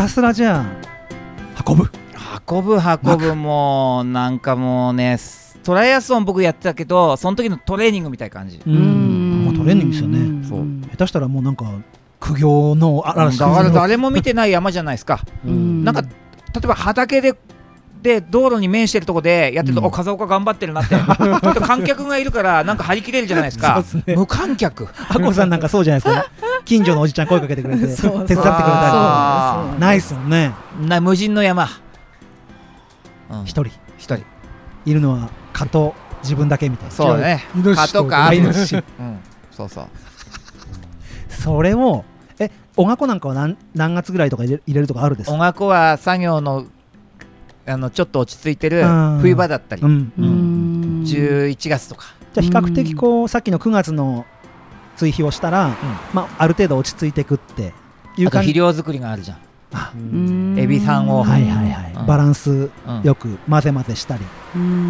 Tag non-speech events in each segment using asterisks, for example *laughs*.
たすらじゃあ運ぶ。運ぶ運ぶ。もうなんかもうねトライアスロン僕やってたけどその時のトレーニングみたいな感じ。うん。もうトレーニングですよね。そう。下手したらもうなんか苦行の嵐だから誰も見てない山じゃないですか。なんか例えば畑でで道路に面してるとこでやってると、うん。お風岡頑張ってるなって。ちょっと観客がいるからなんか張り切れるじゃないですか。ね。無観客。あこさんなんかそうじゃないですか近所のおじちゃん声かけてくれて *laughs* 手伝ってくれたり。ないっすよね。な無人の山。うん。一人。一人。いるのは蚊と自分だけみたいな。そうだね。蚊シとかとか。あるイノシシ。うん。そうそう。それをえおがこなんかは何何月ぐらいとか入れ入れるとかあるんですか？音楽は作業のあのちょっと落ち着いてるうん。冬場だったり、うん。11月とか。じゃあ比較的こうさっきの9月の追肥をしたら、まあ、ある程度落ち着いていくっていうあと感じ肥料作りがあるじゃん、あ。エビさんを。はいはいはい、うん。バランスうんよく混ぜ混ぜしたり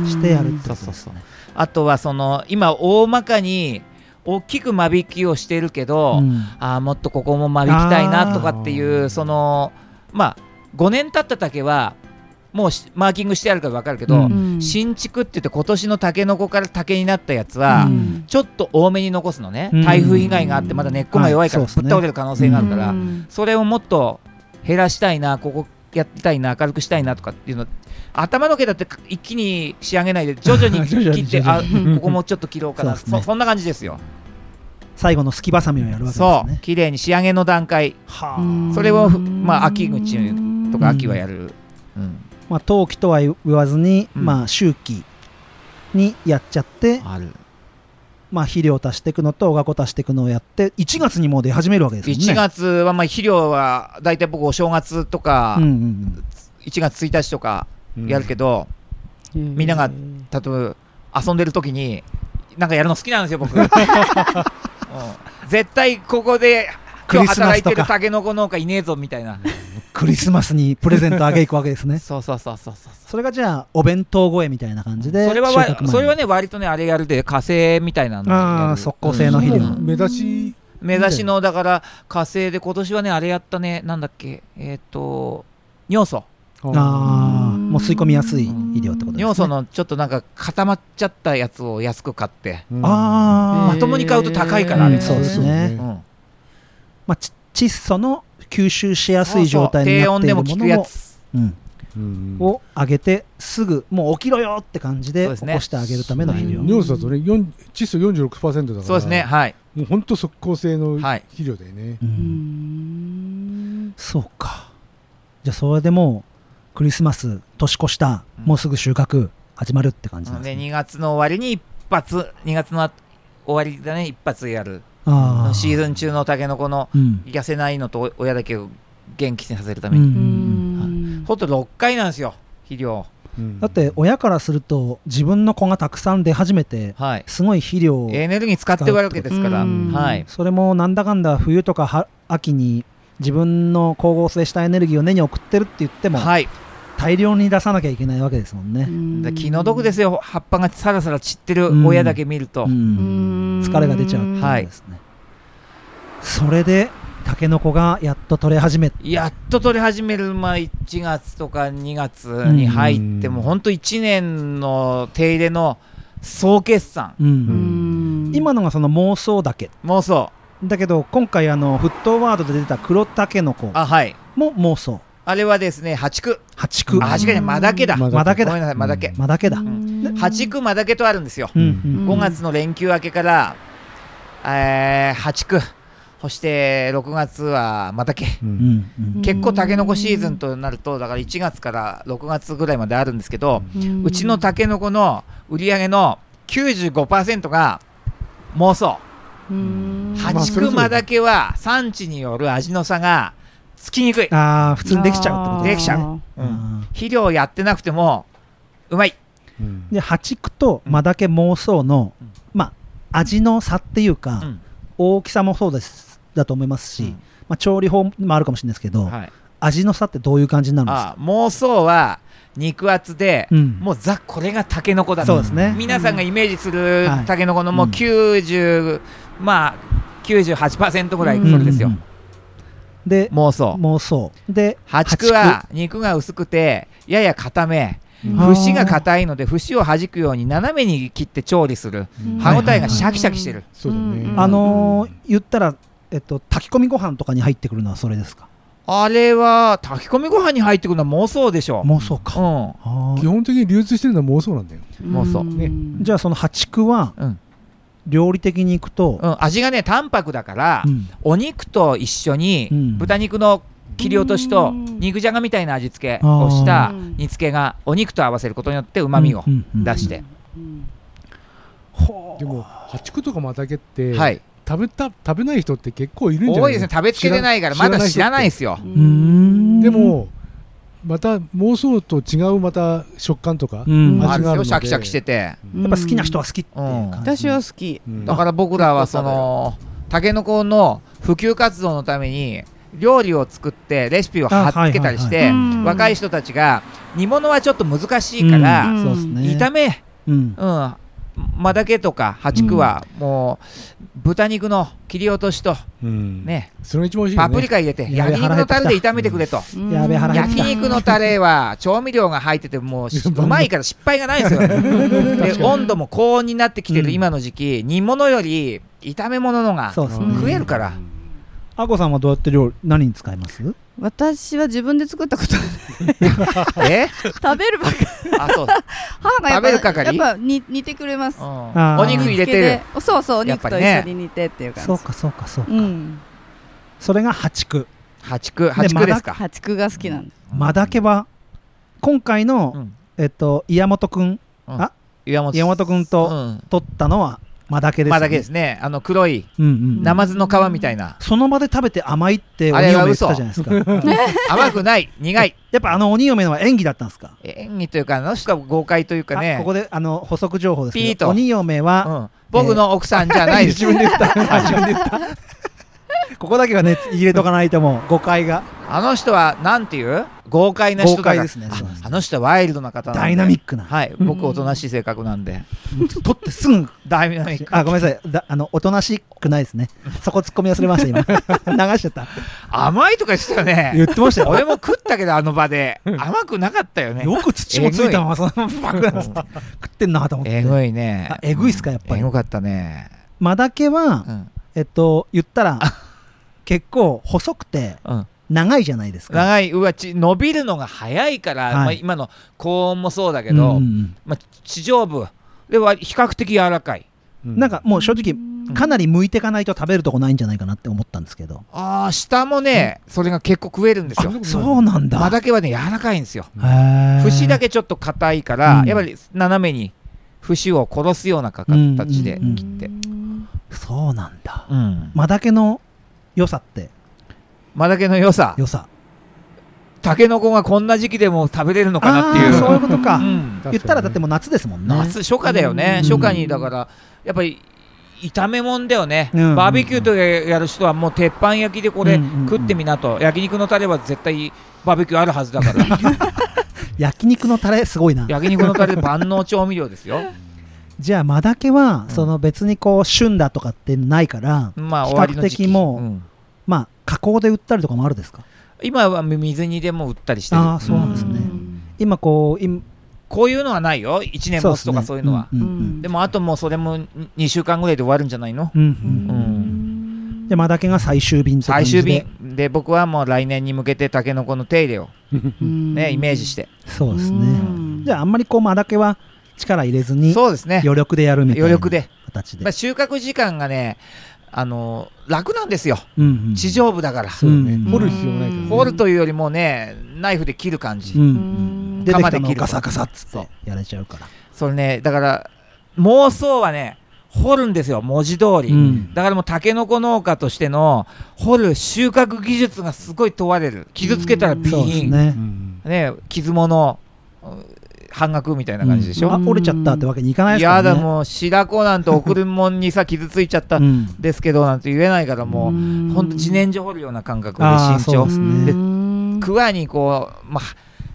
してやるってことですね。あとはその今大まかに大きく間引きをしてるけど、うん。あーもっとここも間引きたいなとかっていうそのまあ5年経った竹はもうしマーキングしてあるから分かるけど、うん。新築って言って今年のタケノコから竹になったやつは、うん。ちょっと多めに残すのね、うん。台風被害があってまだ根っこが弱いからぶっ倒れる可能性があるから、うん。それをもっと減らしたいなここやりたいな明るくしたいなとかっていうの頭の毛だって一気に仕上げないで *laughs* 徐々に切ってあに。ここもちょっと切ろうかな。そ,、そうですね。んな感じですよ。最後のすきばさみをやるわけですね。そう。綺麗に仕上げの段階。それをまあ秋口とかうん秋はやる、うんまあ、冬季とは言わずに、うん。まあ、秋季にやっちゃって、ある。まあ、肥料を足していくのとおがこ足していくのをやって1月にもう出始めるわけですよね。1月はまあ肥料は大体僕お正月とかうんうん1月1日とかやるけど、みんなが例えば遊んでる時になんかやるの好きなんですよ僕、*laughs* うん。絶対ここで今日働いてるタケノコ農家いねえぞみたいなクリスマスにプレゼントあげいくわけですね。*laughs* そうそうそうそうそう。それがじゃあお弁当声みたいな感じでそれはそれはね割とねあれやるで火星みたいなのああ速攻性の肥料、うん。目立ち目指しのだから火星で今年はねあれやったねなんだっけ。えっ、と尿素。ああもう吸い込みやすい肥料ってことですね。尿素のちょっとなんか固まっちゃったやつを安く買って、ああまともに買うと高いからうんねそうですね。うん。まあ、ち窒素の吸収しやすい状態に低温でなっているもも効くやのをつ。うん。うんを上げてすぐもう起きろよって感じで起こしてあげるための肥料、うん。尿素だとね4窒素46%だから。そうですね。はい。もう本当速効性のはい肥料だよね、そうか。じゃあそれでもうクリスマス年越した、うん。もうすぐ収穫始まるって感じなんですでね、2月の終わりに一発2月の終わりだね。一発やるああシーズン中のタケノコのうん。痩せないのと親だけを元気にさせるたうめに、ん。ほんと6回なんですよ肥料。うん。だって親からすると自分の子がたくさん出始めてはい。すごい肥料をエネルギー使ってるわけですから。うん。はい。それもなんだかんだ冬とかは秋に自分の光合成したエネルギーを根に送ってるって言ってもはい大量に出さなきゃいけないわけですもんね、で気の毒ですよ。葉っぱがさらさら散ってる親だけ見ると、うん。疲れが出ちゃうってことはいですね、それでタケノコがやっと取れ始めやっと取り始める、まあ、1月とか2月に入って、うん。もう本当1年の手入れの総決算。うん。うん。今のがその妄想だけ。妄想。だけど今回あの沸騰ワードで出た黒タケノコあはい。も妄想あれはですね八区。八区。あ八区ねマダケだ。ママダケだ。ごめんなさいマダケマダケだ、うん。八区マダケとあるんですよ、うんうん。5月の連休明けから、えー、8区。そして6月はマダケううん。んうん。結構タケノコシーズンとなるとだから1月から6月ぐらいまであるんですけど、うん。うちのタケノコの売り上げの95%が妄想。八区マダケは産地による味の差がつきにくい、ああ普通にできちゃうってことできちゃう。あううん。ん肥料やってなくてもうまい。うん。で八区とマダケ妄想の、うん。まあ味の差っていうか、うん。大きさもそうですだと思いますし、うん。まあ、調理法もあるかもしれないですけど、はい、味の差ってどういう感じになるんですか？あ妄想は肉厚で、うん。もうザこれがタケノコだそうですね。皆さんがイメージするはい。タケノコのもううん。90、まあ98%ぐらいそれですよ、うんうんうんで妄想。妄想。で破竹は肉が薄くてやや固め。節が硬いので節を弾くように斜めに切って調理する。うん。歯応えがシャキシャキしてる。そうだね。うん。あのー言ったら、えっと、炊き込みご飯とかに入ってくるのはそれですか？あれは炊き込みご飯に入ってくるのは妄想でしょ妄想か、うあー。基本的に流通してるのは妄想なんだよ。妄想。ね。じゃあその破竹はん、うん料理的にいくと、うん、味がね淡白だから、うん。お肉と一緒にうん。豚肉の切り落としとうん。肉じゃがみたいな味付けをした煮付けがお肉と合わせることによってうまみを出して、でも八竹とかマタケって、はい。食べた食べない人って結構いるんじゃない？多いですね。食べつけてないからまだ知らないですよ。でもまた妄想と違うまた食感とか、味があるので。よ。シャキシャキしてて。やっぱ好きな人は好きっていう感じ、私は好き。うんだから僕らはそのたけのこの普及活動のために料理を作ってレシピを貼っつけたりしてあはいはいはい。若い人たちが煮物はちょっと難しいから、うん。そうですね。炒め、うん。うん、マダケとかハチクはもう豚肉の切り落としとうん。ね。パね。プリカ入れて焼肉のタレで炒めてくれと。焼肉のタレは調味料が入ってても *laughs* ううまいから失敗がないんですよ。*laughs* で温度も高温になってきてるうん今の時期煮物より炒め物のがそうですね。食えるからあこさんはどうやって料理何に使います？私は自分で作ったことはない。*laughs* え？*laughs* 食べるばっかり。あそう、母がやっぱ食べる係？やっぱに煮てくれます。お肉入れてる。そうそうお肉と一緒に煮てっていう感じ。そうかそうかそうか、うん。それが破竹。破竹？破竹ですか？破竹が好きなんだ。マダケは今回の、うん。えっと岩本くん？岩本。岩本くんとうん。取ったのはマダケです、ね、まあだけですね。あの黒いうんうんナマズの皮みたいな。その場で食べて甘いって鬼嫁言ってたじゃないですか。*laughs* 甘くない。苦い。やっぱあの鬼嫁のは演技だったんですか？演技というかあの人は豪快というかあねここであの補足情報ですけど鬼嫁は、うん。僕の奥さんじゃないです。*laughs* 自分で言った。自分で言った。*laughs* ここだけはね入れとかないともう誤解が。あの人はなんていう？豪快な人だから。ですね。ああの人はワイルドな方ダイナミックな。はい。僕おとなしい性格なんで。取ってすぐダイナミック。あごめんなさい。だあのおとなしくないですね。そこ突っ込み忘れました今。*laughs* 流しちゃった。甘いとか言ってたよね。言ってましたよ。俺も食ったけどあの場で。甘くなかったよね。よく土もついたままそのまま *laughs* 食ってんなと思って。えぐいね。あえぐいっすかやっぱり。えぐかったね。マダケは、うん。えっと言ったら結構細くてうん長いじゃないですか。長い。うわち伸びるのが早いから、はい。まあ、今の高温もそうだけうんど、うんうん。まあ、地上部では比較的柔らかい。なんかもう正直かなり剥いていかないと食べるとこないんじゃないかなって思ったんですけど。ああ下もね、それが結構食えるんですよ。あそうなんだ。間だけはね柔らかいんですよ。節だけちょっと硬いから、うん。やっぱり斜めに節を殺すような形でうん切って、そうなんだ。うん。マダケの良さって間だけの良さ。良さ。タケノコがこんな時期でも食べれるのかなっていう。そういうことか、うん。言ったらだってもう夏ですもんね。夏初夏だよね、うん。初夏にだからやっぱり炒め物だよね、うん。バーベキューとかやる人はもう鉄板焼きでこれうんうんうん。食ってみなと、焼肉のタレは絶対バーベキューあるはずだから。*laughs* 焼肉のタレすごいな。焼肉のタレ万能調味料ですよ。じゃあマダケは、うん。その別にこう旬だとかってないからまあ比較的もううん。まあ加工で売ったりとかもあるですか？今は水煮でも売ったりしてる。ああそうなんですね。うん。今こう今こういうのはないよ。1年持つとかそういうのは。んうんでもあともうそれも2週間ぐらいで終わるんじゃないの？うんでマダケが最終便最終便。で僕はもう来年に向けてタケノコの手入れを。うん。ねイメージして。そうですね。うん。じゃああんまりこうマダケは力入れずにそうですね。余力でやるみたいな余力で。形で。まあ、収穫時間がね、あの楽なんですよ、うんうん。地上部だから、ね、うん。掘る必要ないから、ね、掘るというよりもね、ナイフで切る感じ、ううんで切るガサガサっつってやれちゃうから。それね、だから、妄想はね、掘るんですよ、文字通り。うん。だからもう、タケノコ農家としての掘る収穫技術がすごい問われる、傷つけたら備そうです品、ね。うんね、傷物、うん半額みたいな感じでしょ？うん。あ折れちゃったってわけにいかないですかいやだ、らねもう白子なんて送るもんにさ、傷ついちゃったうん。ですけどなんて言えないから、もう、ん。ほんと自然薯掘るような感覚で慎重そうで。すね。でうん桑にこう、まあ、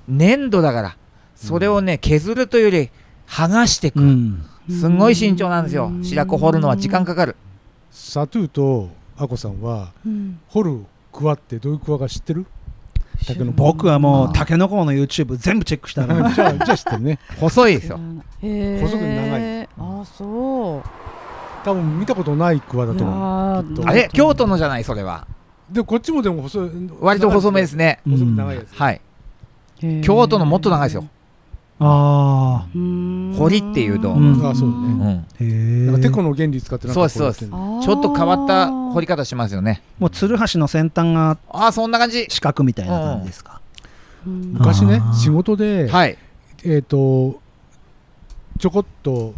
粘土だからそれをね削るというより剥がしていく、うん。すんごい慎重なんですよ。白子掘るのは時間かかる。サトゥーとアコさんはうん。掘るクワってどういうクワか知ってる？僕はもうタケノコの YouTube 全部チェックしたら。じゃあじゃあ知ってるね。*laughs* 細いですよ。細く長い。あそう。多分見たことないクワだと思う。あれ？京都のじゃないそれは。でこっちもでも細い。割と細めですね。細く長いやつ、はい。京都のもっと長いですよあうーん。堀っていうドームムあそうだね。うん。あへえなんかテコの原理使ってなんかそうですちょっと変わった掘り方しますよね。もうつるはしの先端がああそんな感じ。四角みたいな感じですか？うん。昔ねあー。仕事で、はい。えっ、とちょこっと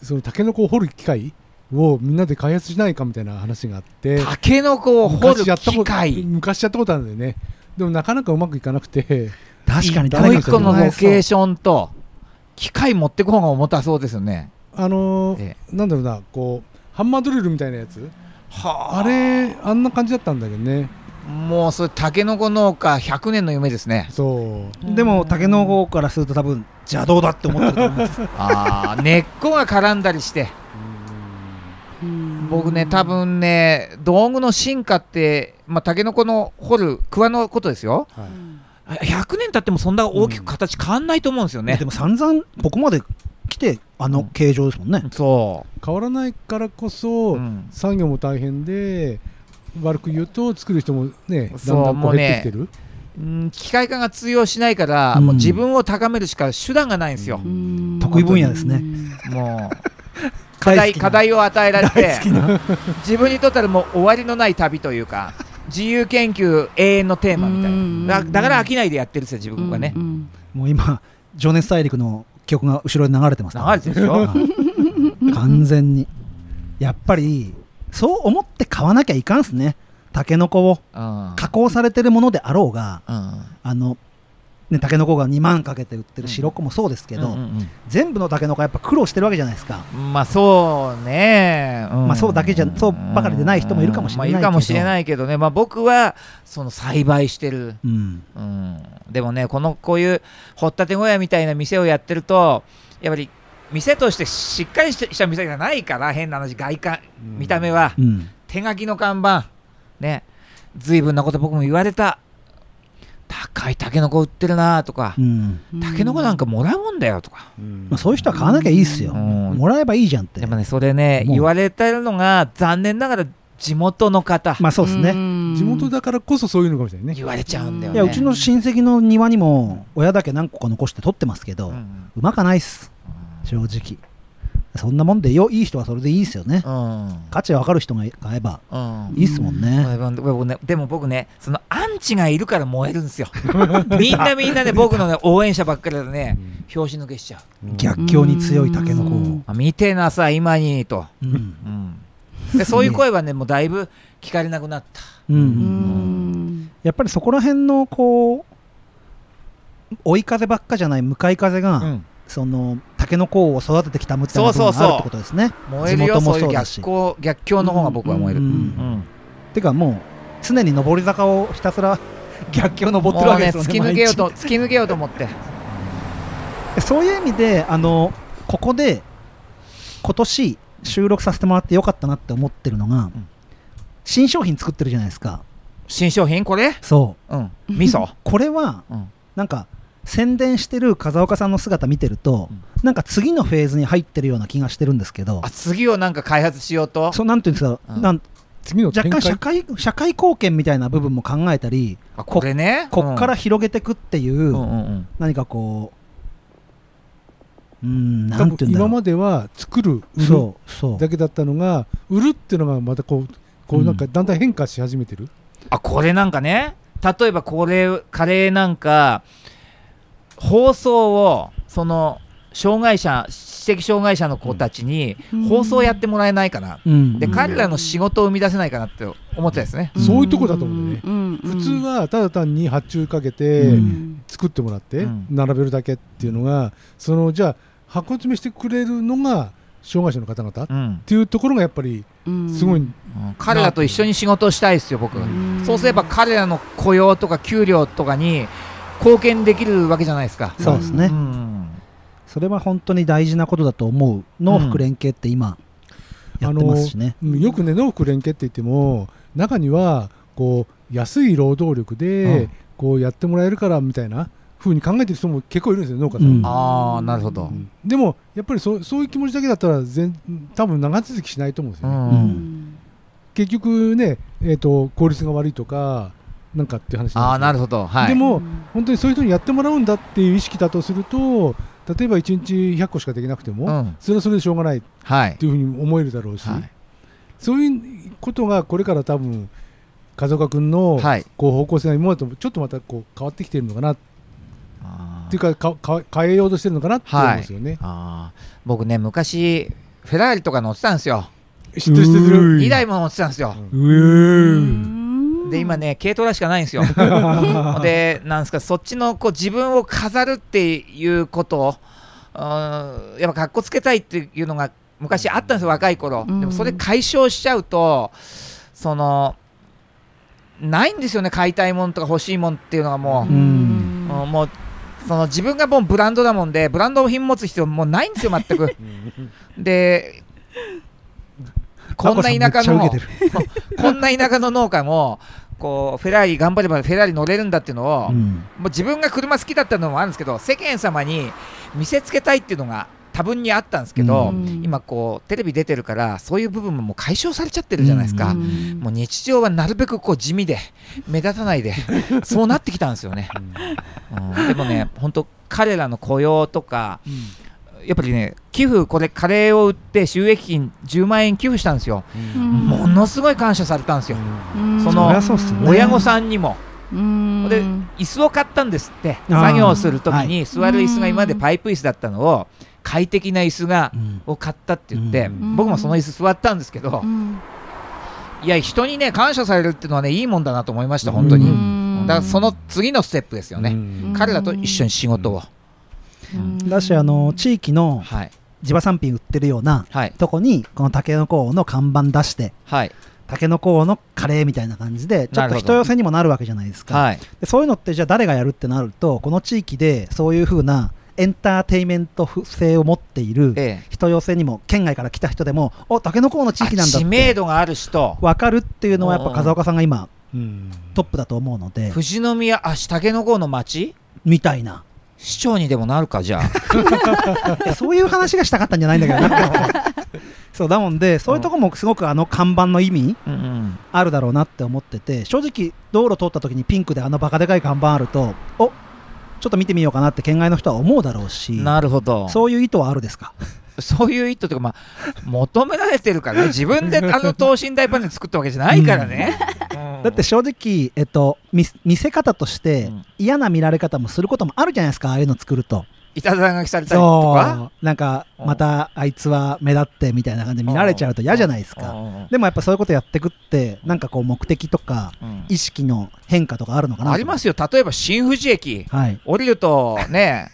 そのタケノコを掘る機械をみんなで開発しないかみたいな話があって。タケノコを掘る昔やったこと機械昔やったことあるんだよね。でもなかなかうまくいかなくて確かに一個一個のロケーョションと機械持ってく方が重たそうですよね。あのーえなんだろうなこうハンマードリルみたいなやつ？はあ。れあんな感じだったんだけどね。もうそれタケノコ農家100年の夢ですね。そう。でもタケノコからすると多分邪道だって思ってると思います。*laughs* ああ根っこが絡んだりして。うん。僕ね多分ね道具の進化ってまあタケノコの掘る桑のことですよ。はい100年経ってもそんな大きく形変わんないと思うんですよね。で、も散々ここまで来てあの形状ですもんね。そ変わらないからこう、そ、うん。作業も大変で悪く言うと作る人もねだんそうだんこうもうね減ってきてる。うん機械化が通用しないから、うん。もう自分を高めるしか手段がないんですよ、うん。得意分野ですね。もう課題課題を与えられて自分にとってはもう終わりのない旅というか自由研究永遠のテーマみたいうんなだだから飽きないでやってるんですよ自分がね。うんうんもう今情熱大陸の曲が後ろで流れてます流れてるでしょ？はい。完全に。やっぱりそう思って買わなきゃいかんっすね。タケノコをうん。加工されてるものであろうがうん。あのねタケノコが2万かけて売ってる白子もそうですけど、うんうん全部のタケノコはやっぱ苦労してるわけじゃないですか。うんまあそうね、ん。まあそうだけじゃそうばかりでない人もいるかもしれないけど。まあ、いるかもしれないけどね、まあ、僕はその栽培してる、うん。うん、でもねこのこういう掘ったて小屋みたいな店をやってるとやっぱり店としてしっかりした店じゃないから変な話外観見た目は。うん。手書きの看板。ね。随分なこと僕も言われた高いタケノコ売ってるなとかうん。タケノコなんかもらうもんだよとか、うん。まあ、そういう人は買わなきゃいいっすよ、うん。もらえばいいじゃんって。でもねそれね言われてるのが残念ながら地元の方、まあそうですね、ん。地元だからこそそういうのかもしれないね。言われちゃうんだよね。いやうちの親戚の庭にも親だけ何個か残して取ってますけど、ううんまかないっす。正直そんなもんでよ。いい人はそれでいいっすよね、うん。価値分かる人が買えばうん。いいっすもんね、でも僕ねでも僕ねそのアンチがいるから燃えるんですよ。*laughs* みんなみんなね僕のね *laughs* 応援者ばっかりでね拍子抜けしちゃう、うん。逆境に強いタケノコを、見てなさ今にと、うん。うん、でそういう声はねもうだいぶ聞かれなくなった。うん。ううん。んやっぱりそこら辺のこう追い風ばっかじゃない向かい風が、うん。そのタケノコを育ててきたみたいな部分があるってことですね。燃えるよ地元もそういう逆光逆境の方が僕は燃える、うんうんてかもう常に上り坂をひたすら *laughs* 逆境を登ってるわけですよね突き抜けようと毎突き抜けようと思って。*laughs* 日そういう意味であのここで今年収録させてもらってよかったなって思ってるのが、ん。新商品作ってるじゃないですか。新商品？これ？そう。うん。味噌？*laughs* これはうん。なんか宣伝してる風岡さんの姿見てると、うん。なんか次のフェーズに入ってるような気がしてるんですけど。あ次をなんか開発しようと？そうなんていうんですか、うん。なん次の展若干社開会社会貢献みたいな部分も考えたりあこれね？こっから広げてくっていう、うんうんうん。何かこううんなんていうんだろう。今までは作る売るそうそう。だけだったのが売るっていうのがまたこうこうなんかだんだん変化し始めてる、あこれなんかね？例えばこれカレーなんか放送をその障害者知的障害者の子たちにうん。放送やってもらえないかな、うん。でうん。彼らの仕事を生み出せないかなって思ってたですね、そういうとこだと思うね。うん。普通はただ単に発注かけてうん。作ってもらってうん。並べるだけっていうのがそのじゃあ箱詰めしてくれるのが障害者の方々っうん。ていうところがやっぱりすごい、うん。彼らと一緒に仕事をしたいですよ僕、うん。そうすれば彼らの雇用とか給料とかに貢献できるわけじゃないですか、そうですね、うん。それは本当に大事なことだと思う農福連携って今やってますしね、うんよくね農福連携って言っても中にはこう安い労働力うでん。こうやってもらえるからみたいな風に考えてる人も結構いるんですよ農家さん、うん。ああなるほど、うん。でもやっぱりそうそういう気持ちだけだったら全多分長続きしないと思うんですよね、うん。うん。結局ね、えー、と効率が悪いとかなんかっていう話ああなるほほど。はい。でも本当にそういう人にやってもらうんだっていう意識だとすると例えば1日100個しかできなくても、うん。それはそれでしょうがない。っはい。ていうふうに思えるだろうし、はい。そういうことがこれから多分風岡君のはい。こう方向性が今までとちょっとまたこう変わってきてるのかな。っていうかかか変えようとしてるのかなって思うんですよね。あー。僕ね昔フェラーリとか乗ってたんですよ。知ってる知ってる。うん2台も乗ってたんですよ。うーで今ね軽トラしかないんですよ。*laughs* でなんですかそっちのこう自分を飾るっていうことをうんやっぱかっこつけたいっていうのが昔あったんですよ若い頃。うん。でもそれ解消しちゃうとそのないんですよね買いたいものとか欲しいものっていうのがもう、うん。うんもうその自分がもうブランドだもんでブランド品持つ必要もうないんですよ全く。でこんな田舎のこんな田舎の農家もこうフェラーリ頑張ればフェラーリ乗れるんだっていうのを、うん。もう自分が車好きだったのもあるんですけど世間様に見せつけたいっていうのが多分にあったんですけど、うん。今こうテレビ出てるからそういう部分ももう解消されちゃってるじゃないですか、うん。もう日常はなるべくこう地味で目立たないでそうなってきたんですよね、うん。でもね本当彼らの雇用とかやっぱりね寄付これカレーを売って収益金10万円寄付したんですよ、うん。ものすごい感謝されたんですよ、うん。その親御さんにも。うん。で椅子を買ったんですって。作業するときにはい。座る椅子が今までパイプ椅子だったのを快適な椅子がうん。を買ったって言って、うん。僕もその椅子座ったんですけど、うん。いや人にね感謝されるっていうのはねいいもんだなと思いました本当に、うん。だからその次のステップですよね、うん。彼らと一緒に仕事を、うんだしあの地域のはい。地場産品売ってるようなはい。とこにこのたけのこ王の看板出してはい。たけのこ王のカレーみたいな感じでちょっと人寄せにもなるわけじゃないですか。はい。でそういうのってじゃあ誰がやるってなるとこの地域でそういう風なエンターテインメント性を持っているええ。人寄せにも県外から来た人でもおたけのこ王の地域なんだ知名て度がある人。分かるっていうのはやっぱ風岡さんが今うん。トップだと思うので。富士宮あ竹の郷の町みたいな市長にでもなるかじゃあ。*laughs* そういう話がしたかったんじゃないんだけどな。*laughs* そうだもんでそういうとこもすごくあの看板の意味あるだろうなって思ってて正直道路通った時にピンクであのバカでかい看板あるとおちょっと見てみようかなって県外の人は思うだろうしなるほど。そういう意図はあるですか？そういう意図というか、まあ、求められてるからね、*laughs* 自分であの等身大パネル作ったわけじゃないからね。うん。だって正直、えっと、見見せ方としてうん。嫌な見られ方もすることもあるじゃないですか。ああいうの作ると。いたずら書きされたりとか？そう。なんかうん。またあいつは目立ってみたいな感じで見られちゃうと嫌じゃないですか。うん。でもやっぱそういうことやってくってなんかこう目的とかうん。意識の変化とかあるのかなありますよ、例えば新富士駅、はい。降りるとね、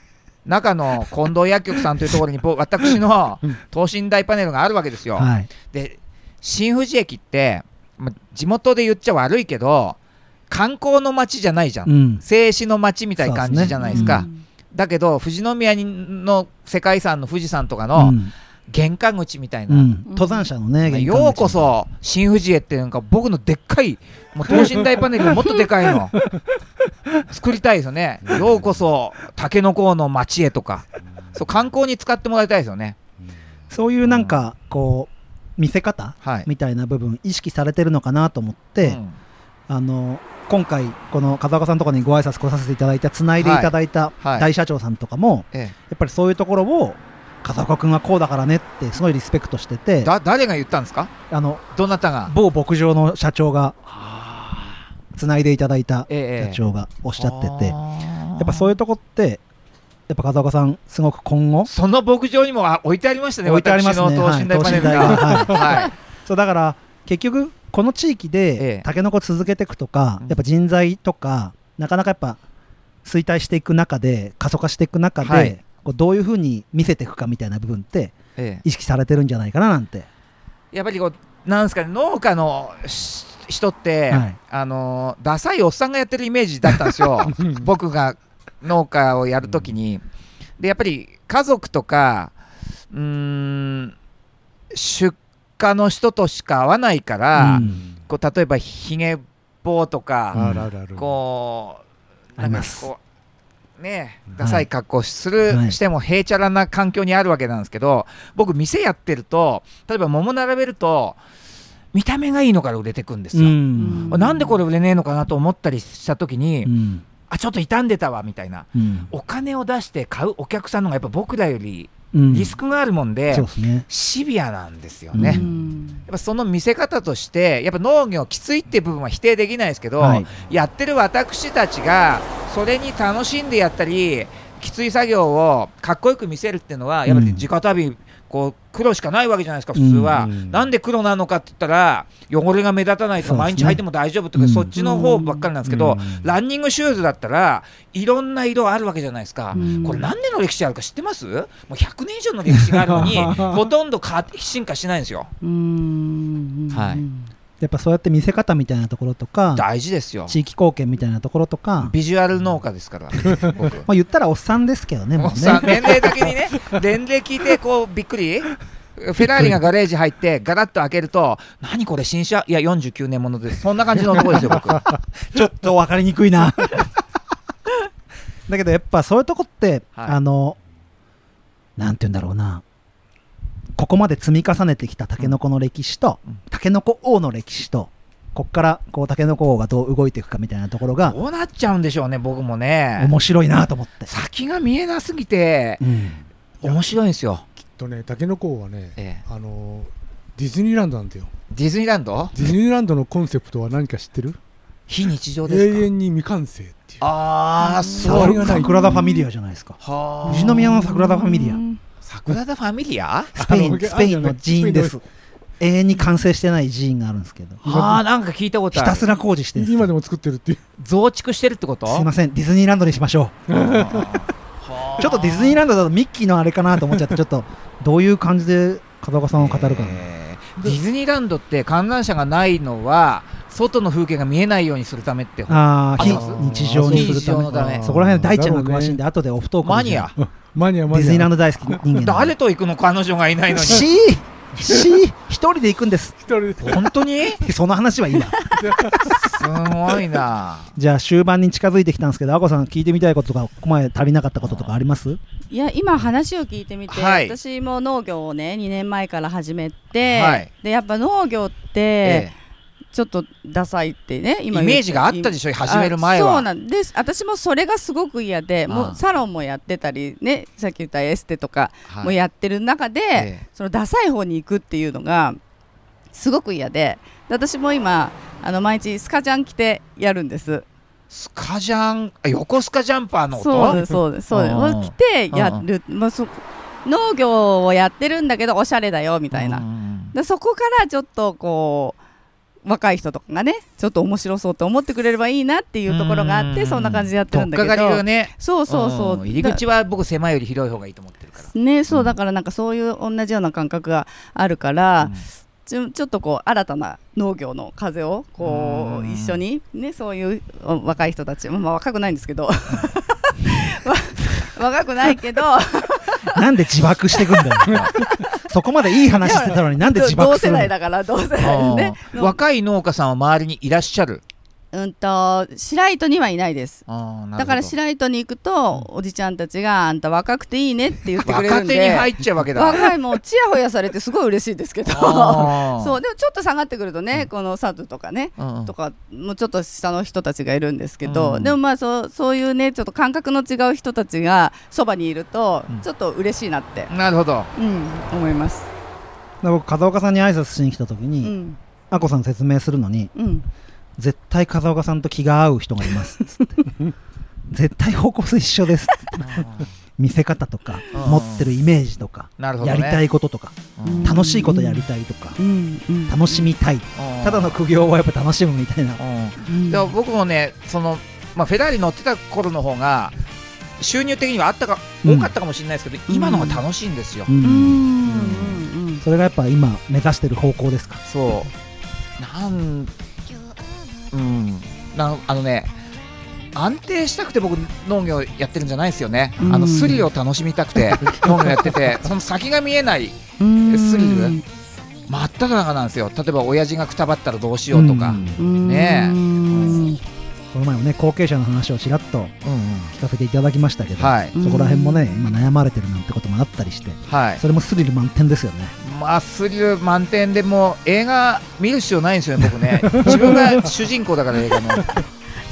中の近藤薬局さんというところにぼ私の等身大パネルがあるわけですよ。はいで、新富士駅って、ま地元で言っちゃ悪いけど、観光の街じゃないじゃん。うん静止の街みたいな感じじゃないですか。うんだけど、富士宮の世界遺産の富士山とかうのん玄関口みたいな、うん。登山者のね玄関口ようこそ新富士へってなんか僕のでっかいもう等身大パネルが *laughs* もっとでかいの。作りたいですよね。ようこそ竹の甲の町へとか。そう観光に使ってもらいたいですよね。そういうなんかこう見せ方はい、みたいな部分意識されてるのかなと思って、うん。あの今回この風岡さんのところにご挨拶来させていただいたつないでいただいたはい。大社長さんとかも、え。やっぱりそういうところを風岡君はこうだからねってすごいリスペクトしててえ、だ誰が言ったんですか？あのどなたが？某牧場の社長がつないでいただいたええ社長がおっしゃってて、ややっぱそういうとこってやっぱ風岡さんすごく今後その牧場にもあ置いてありましたね置いてありますね。等身大パネルが、*laughs* はい。そうだから結局この地域えでえ。タケノコ続けていくとか、うん。やっぱ人材とかなかなかやっぱ衰退していく中で過疎化していく中で、はいこうどういうふうに見せていくかみたいな部分ってええ。意識されてるんじゃないかななんて、やっぱりこうなんですかね農家のし人って、はい。あのーダサいおっさんがやってるイメージだったんですよ。*laughs* 僕が農家をやるときに、でやっぱり家族とかうーん出荷の人としか会わないから、うん。こう例えばひげ法とか、こうなんかあります。こうねうんダサい格好する、はい。してもへいちゃらな環境にあるわけなんですけど僕店やってると例えば桃並べると見た目がいいのから売れてくんですうよ、ん。なんでこれ売れねえのかなと思ったりした時に、うん。あちょっと傷んでたわみたいな。うん。お金を出して買うお客さんの方がやっぱ僕らよりうんリスクがあるもんで、シビアなんですようね、うん。やっぱその見せ方としてやっぱ農業きついっていう部分は否定できないですけど、はい。やってる私たちがそれに楽しんでやったりきつい作業をかっこよく見せるっていうのはやっぱり直旅こう黒しかないわけじゃないですか普通は、うんなんで黒なのかって言ったら汚れが目立たないと毎日履いても大丈夫とかうん。そっちの方ばっかりなんですけど、うんランニングシューズだったらいろんな色あるわけじゃないですか、うん。これ何年の歴史あるか知ってます？もう100年以上の歴史があるのに *laughs* ほとんど変わって進化しないんですよ。うん。はいやっぱそうやって見せ方みたいなところとか大事ですよ。地域貢献みたいなところとか、ビジュアル農家ですから *laughs* 僕。まあ、言ったらおっさんですけどねもうさね年齢だけにね *laughs* 年齢聞いてこうびっくり？フェラーリがガレージ入ってガラッと開けると何これ新車？いや49年ものですそんな感じの男ですよ僕。*laughs* ちょっと分かりにくいな。だけどやっぱそういうとこって、はい。あのなんて言うんだろうなここまで積み重ねてきたタケノコの歴史と、うん。タケノコ王の歴史とこっからこうタケノコ王がどう動いていくかみたいなところがどうなっちゃうんでしょうね僕もね。面白いなと思って、先が見えなすぎてうん。面白いんですよ、とねタケノコはねええ。あのディズニーランドなんだよ。ディズニーランド？ディズニーランドのコンセプトは何か知ってる？非日常ですか？永遠に未完成っていう。ああそそううれがないサグラダファミリアじゃないですか。はあ富士宮のサグラダファミリアサグラダファミリア？スペインスペインの寺院です。永遠に完成してない寺院があるんですけど。はあなんか聞いたことある。ひたすら工事してるんです今でも作ってるっていう。増築してるってこと？すいません。ディズニーランドにしましょう。*laughs* ちょっとディズニーランドだとミッキーのあれかなと思っちゃってちょっとどういう感じで風岡さんを語るかな、えーディズニーランドって観覧車がないのは外の風景が見えないようにするためってああ非日常にする日常ためのため。そこら辺大ちゃんが詳しいんで後でオフトークマニアマニアマニア。ディズニーランド大好き人間誰と行くの彼女がいないのに。C C 一人で行くんです。一人で。本当に？*laughs* その話はいいわすごいな。じゃあ終盤に近づいてきたんですけどあこさん聞いてみたいこととかここまで足りなかったこととかあります？いや今話を聞いてみて、はい。私も農業をね2年前から始めて、はい。でやっぱ農業って、えちょっとダサいってねえ今イメージがあったでしょ始める前は。あそうなんです私もそれがすごく嫌でもうサロンもやってたりねさっき言ったエステとかはい。もやってる中で、ええ。そのダサい方に行くっていうのがすごく嫌でで私も今あの毎日スカジャン着てやるんです。スカジャンあ横スカジャンパーの音？そうですそうですそうです。うん。を着てやる、まあ、そ農業をやってるんだけどおしゃれだよみたいな、うんでそこからちょっとこう若い人とかがねちょっと面白そうって思ってくれればいいなっていうところがあってうん。そんな感じでやってるんだけど。がね。そうそうそう、ん。入り口は僕狭いより広い方がいいと思ってるから。ねそううんだからなんかそういう同じような感覚があるから、うん。ちょちょっとこう新たな農業の風をこううん。一緒にねそういうお若い人たちまあ若くないんですけど。わ *laughs* 若くないけど。なんで自爆してくんだよそこまでいい話してたのになんで自同世爆するの？代だから同世代ですね若い農家さんは周りにいらっしゃるうんと白糸にはいないです。だから白糸に行くと、おじちゃんたちがあんた若くていいねって言ってくれる若んで手に入っちゃうわけだ。若いもうちやほやされてすごい嬉しいですけど。そうでもちょっと下がってくるとね、このサトとかねうんうん。とかもうちょっと下の人たちがいるんですけど、うんでもまあそうそういうねちょっと感覚の違う人たちがそばにいると、うん。ちょっと嬉しいなって、なるほど。うん、思います。僕風岡さんに挨拶しに来た時うに、ん。あこさん説明するのにうん絶対風岡さんと気が合う人がいます。っつって絶対方向性一緒です。っつって見せ方とかうん持ってるイメージとかね。やりたいこととかうん。楽しいことやりたいとかうんうん楽しみたい。ただの苦行はやっぱ楽しむみたいな。うん。うんでも僕もねその、まあ、フェラーリ乗ってた頃の方が収入的にはあったか、うん。多かったかもしれないですけど今の方が楽しいんですよ、ううんんうん。それがやっぱ今目指してる方向ですか？そう。なんうん。あのね安定したくて僕農業やってるんじゃないですよね、うん。あのスリルを楽しみたくて *laughs* 農業やっててその先が見えないうん。スリル。真っ只中なんですよ。例えば親父がくたばったらどうしようとか、うん。ねえ。うんこの前もね後継者の話をちらっと聞かせていただきましたけど、はい。そこら辺もね今悩まれてるなんてこともあったりしてはい。それもスリル満点ですよね。まあスリル満点でもう映画見る必要ないんですよね僕ね。*laughs* 自分が主人公だから映画の。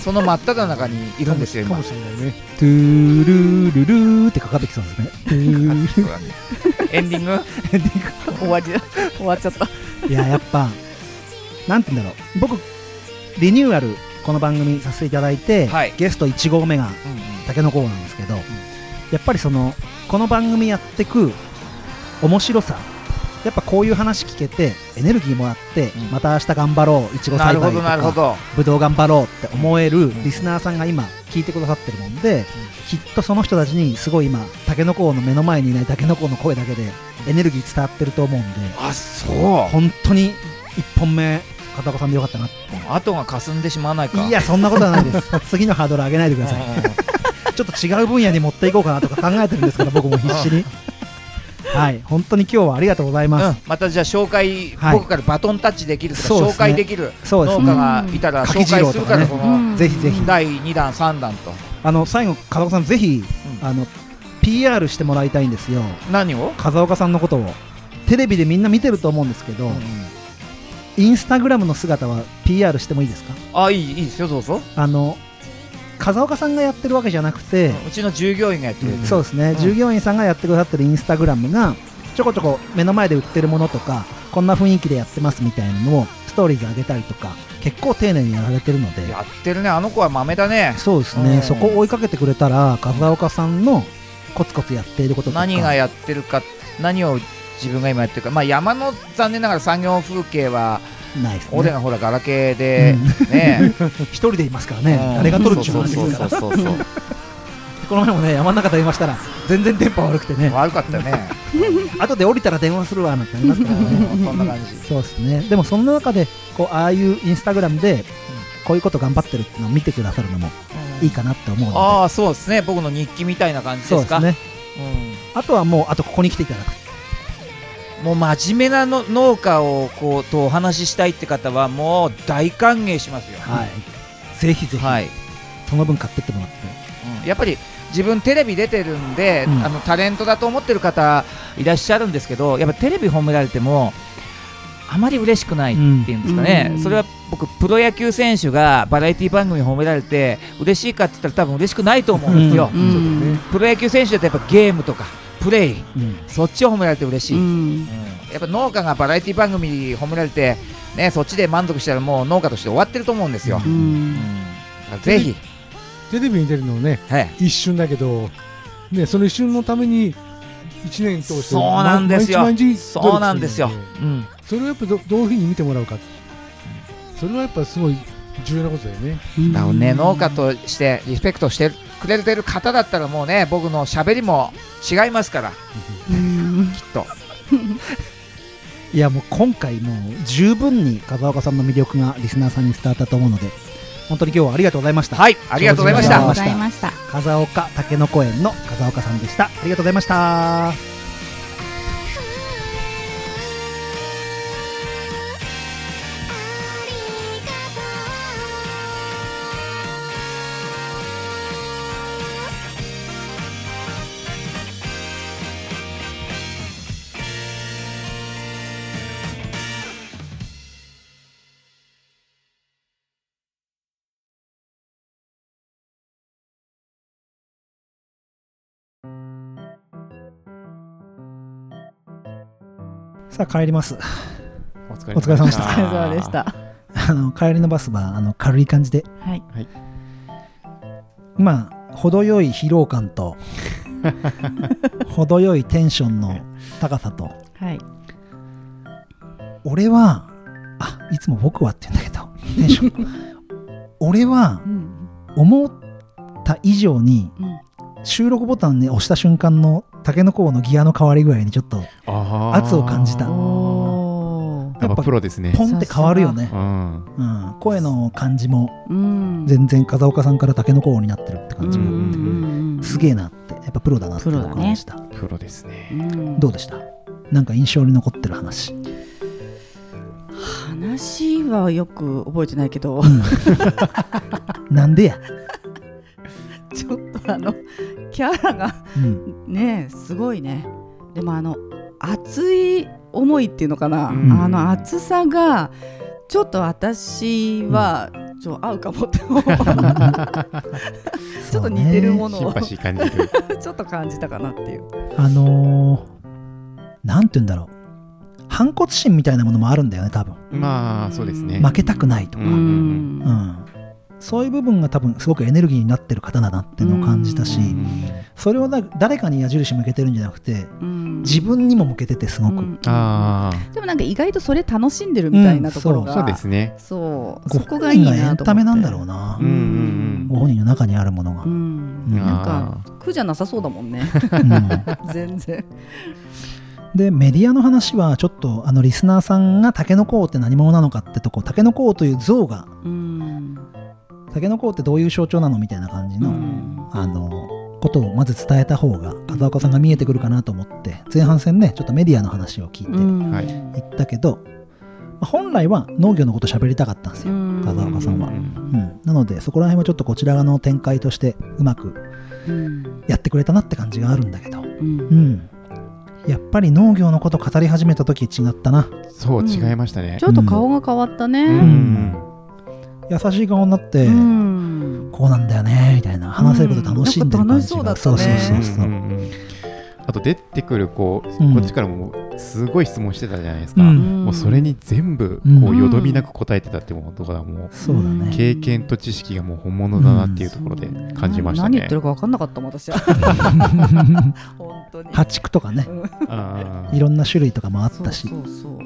その真っ只中にいるんですよ今。かもしれないね。トゥールルルーってかかってきそうですね。トゥールエンディング。終わりだ。終わっちゃった。いややっぱなんて言うんだろう。僕リニューアルこの番組させていただいて、はい。ゲスト1号目がうんうん。たけのこなんですけど、やっぱりそのこの番組やってく面白さやっぱこういう話聞けてエネルギーもらって、うん。また明日頑張ろういちご栽培とかぶどう頑張ろうって思えるリスナーさんが今聞いてくださってるもんで、きっとその人たちにすごい今たけのこの目の前にいないたけのこの声だけでエネルギー伝わってると思うんであそう。本当に1本目片岡さんでよかったな後が霞んでしまわないか。いやそんなことはないです。*laughs* 次のハードル上げないでください。ちょっと違う分野に持っていこうかなとか考えてるんですから僕も必死に。はい。本当に今日はありがとうございます、うん。またじゃあ紹介、はい。僕からバトンタッチできるとか、ね。紹介できる農家がいたら柿紹介するから、このぜひぜひ。第2弾、3弾と。あの最後風岡さんぜひ、うん。あの PR してもらいたいんですよ。何を、風岡さんのことを。テレビでみんな見てると思うんですけど、うんうんインスタグラムの姿は PR してもいいですか？あいいいいですよ、どうぞ。あの風岡さんがやってるわけじゃなくて、うちの従業員がやってくれてるそうですね、ん。従業員さんがやってくださってるインスタグラムがちょこちょこ目の前で売ってるものとかこんな雰囲気でやってますみたいなのをストーリーズ上げたりとか結構丁寧にやられてるので。やってるね、あの子は豆だね。そうですね、うん。そこを追いかけてくれたら風岡さんのコツコツやっていることとか。何がやってるか、何を自分が今やってるか、まあ、山の残念ながら産業風景は、ないですね。俺がほら、ガラケーで、うん。ね、*laughs* 一人でいますからね、うん。誰が撮るっていうそうそう話ですからそうそうそう。*laughs* この前もね山の中で電話したら全然電波悪くてね。悪かったよね、*laughs* 後で降りたら電話するわなんてありますからね。そんな感じ。そうですね。でもそんな中でこうああいうインスタグラムでこういうこと頑張ってるっていうのを見てくださるのもいいかなって思うので。ああ、そうですね、僕の日記みたいな感じですか？そうですね。うん。あとはもうあとここに来ていただくもう真面目なの農家をこうとお話ししたいって方はもう大歓迎しますよ。はい。ぜひぜひ、はい。その分買ってってもらって。うん。やっぱり自分テレビ出てるんで、うん。あのタレントだと思ってる方いらっしゃるんですけどやっぱテレビ褒められてもあまり嬉しくないっていうんですかね、うん。それは僕プロ野球選手がバラエティ番組褒められて嬉しいかって言ったら多分嬉しくないと思うんですよ、プロ野球選手だとやっぱゲームとかプレイうん。そっちを褒められて嬉しい、やっぱ農家がバラエティ番組褒められて、ね、そっちで満足したらもう農家として終わってると思うんですよ、ぜひ、テレビに出るのねはい、一瞬だけど、ね、その一瞬のために一年通してそうなんですよ。毎日毎日そうなんですよ。うん。それをやっぱどどういうふうに見てもらうか。それはやっぱすごい重要なことだよね。だね、農家としてリスペクトしてくれてる方だったらもうね僕の喋りも違いますから。うん。きっと。*laughs* いやもう今回もう十分に風岡さんの魅力がリスナーさんに伝わったと思うので本当に今日はありがとうございました。はいありがとうございました。ありがとうございました。風岡たけのこ園の風岡さんでした。ありがとうございましたさあ帰ります。お疲れ様でした。お疲れ様でした。あの帰りのバスはあの軽い感じで。はい。まあ程よい疲労感と *laughs* 程よいテンションの高さと。はい。俺はあいつも僕はって言うんだけどテンション。俺はうん。思った以上にうん。収録ボタンね押した瞬間のタケノコのギアの変わり具合にちょっと圧を感じた。やっぱプロですね。ポンって変わるよね。う、ん。うん、声の感じもうん。全然風岡さんからタケノコになってるって感じも、うんうんうん。うんすげえなって。やっぱプロだなってプロだね。僕は思いました、プロですね。うん。どうでした？なんか印象に残ってる話。話はよく覚えてないけど、*laughs* なんでや、*laughs* ちょっとあのキャラがうん、ねすごいね。でもあの熱い思いっていうのかな、うん。あの熱さがちょっと私はちょ合うかもって思う。*laughs* ちょっと似てるものを。シンパシー感じる *laughs* ちょっと感じたかなっていう。あのー、なんて言うんだろう。反骨心みたいなものもあるんだよね多分。まあそうですね。負けたくないとか、うん。うんそういう部分が多分すごくエネルギーになってる方だなっていうのを感じたし、うんそれをだ誰かに矢印向けてるんじゃなくてうん。自分にも向けててすごく、うん。あでもなんか意外とそれ楽しんでるみたいなところあが、そう。ですね。そう。ごそこがいいエなと思って。ンタメなんだろうな、ご本人の中にあるものが、なんか苦じゃなさそうだもんね。うん。*laughs* 全然。でメディアの話はちょっとあのリスナーさんがタケノコ王って何者なのかってとこタケノコ王という像がうんタケノってどういう象徴なのみたいな感じの、うん。あのことをまず伝えた方が風岡さんが見えてくるかなと思って前半戦ねちょっとメディアの話を聞いてうん。はい。言ったけど、まあ本来は農業のこと喋りたかったんですよ、うん。風岡さんは、ううん。んなのでそこら辺はちょっとこちら側の展開としてうまくうん。やってくれたなって感じがあるんだけどうん。うん。やっぱり農業のこと語り始めた時違ったな。そう違いましたね。ちょっと顔が変わったね、うん優しい顔になって、うん。こうなんだよねみたいな話せること楽しんでる感じが、うんそうだったね。そうそうそうそう、うんうんうん。あと出てくるこう、うん。こっちからもすごい質問してたじゃないですか、うん。もうそれに全部うん。こうよどみなく答えてたってことがもそうだね、う経験と知識がもう本物だなっていうところで感じましたね。何言って。るか分かんなかったもん私は。本当に。破竹とかね。いろんな種類とかもあったし。そうそうそう。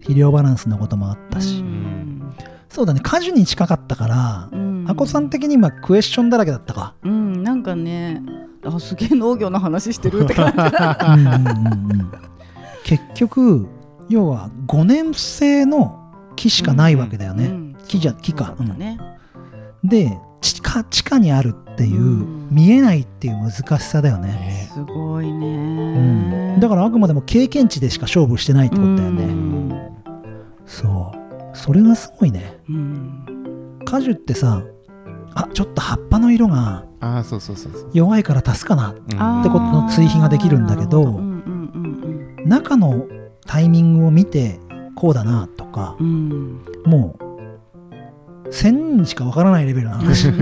肥料バランスのこともあったし、うんそうだね。果樹に近かったからうん。あこさん的に今クエスチョンだらけだったか。うん。なんかねあすげえ農業の話してるって感じ。*laughs* うんうんうんうん。結局要は5年生の木しかないわけだよね、うん木じゃ木か。ね。で地下地下にあるっていう、うん。見えないっていう難しさだよね、すごいうん。ねだからあくまでも経験値でしか勝負してないってことだよね、うん。そうそれがすごいね。うん。果樹ってさあちょっと葉っぱの色が。弱いから足すかなってことの追肥ができるんだけど中のタイミングを見てこうだなとかうん。うんもう1000人しかわからないレベルの話。*laughs*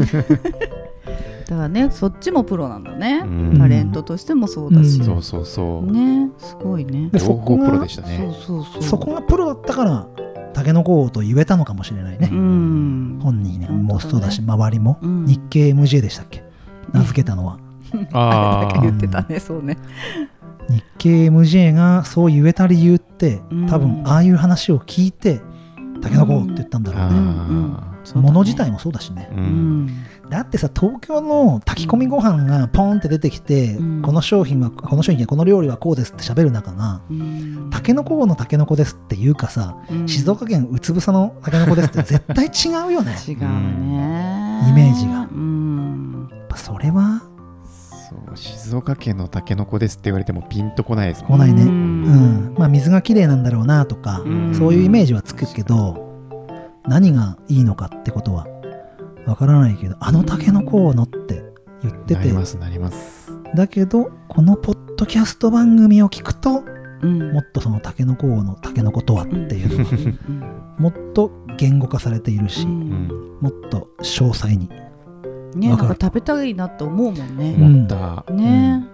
だからねそっちもプロなんだね、うん。タレントとしてもそうだし、うん。そうそうそう。ねすごいね。で両そこが方プロでしたそうね。そうそう。そこがプロだったからタケノコ王と言えたのかもしれないね、うん。本人ねもそうだし周りも、うん。日経 MJ でしたっけ？名付けたのは、あなんか言ってたねそうね。日経 MJ がそう言えた理由ってうん。多分ああいう話を聞いてタケノコ王って言ったんだろうね、あそうだね物自体もそうだしねだってさ東京の炊き込みご飯がポンって出てきて、うん。この商品はこの商品やこの料理はこうですって喋る中がうん。タケノコ王のタケノコですっていうかさ、うん。静岡県うつぶさのタケノコですって絶対違うよね。*laughs* 違うね。イメージが。うん。やっぱそれはそう静岡県のタケノコですって言われてもピンとこないですもん来ないね、ううん。んまあ水がきれいなんだろうなとか、うん。そういうイメージはつくけど何がいいのかってことはわからないけどあのタケノコ王のって言ってて。なりますなります。だけどこのポッドキャスト番組を聞くとうん。もっとそのタケノコ王のタケノコとはっていう。のがもっと言語化されているし、うん。うん。もっと詳細に。ねなんわか食べたいなって思うもんね。うん思った。ね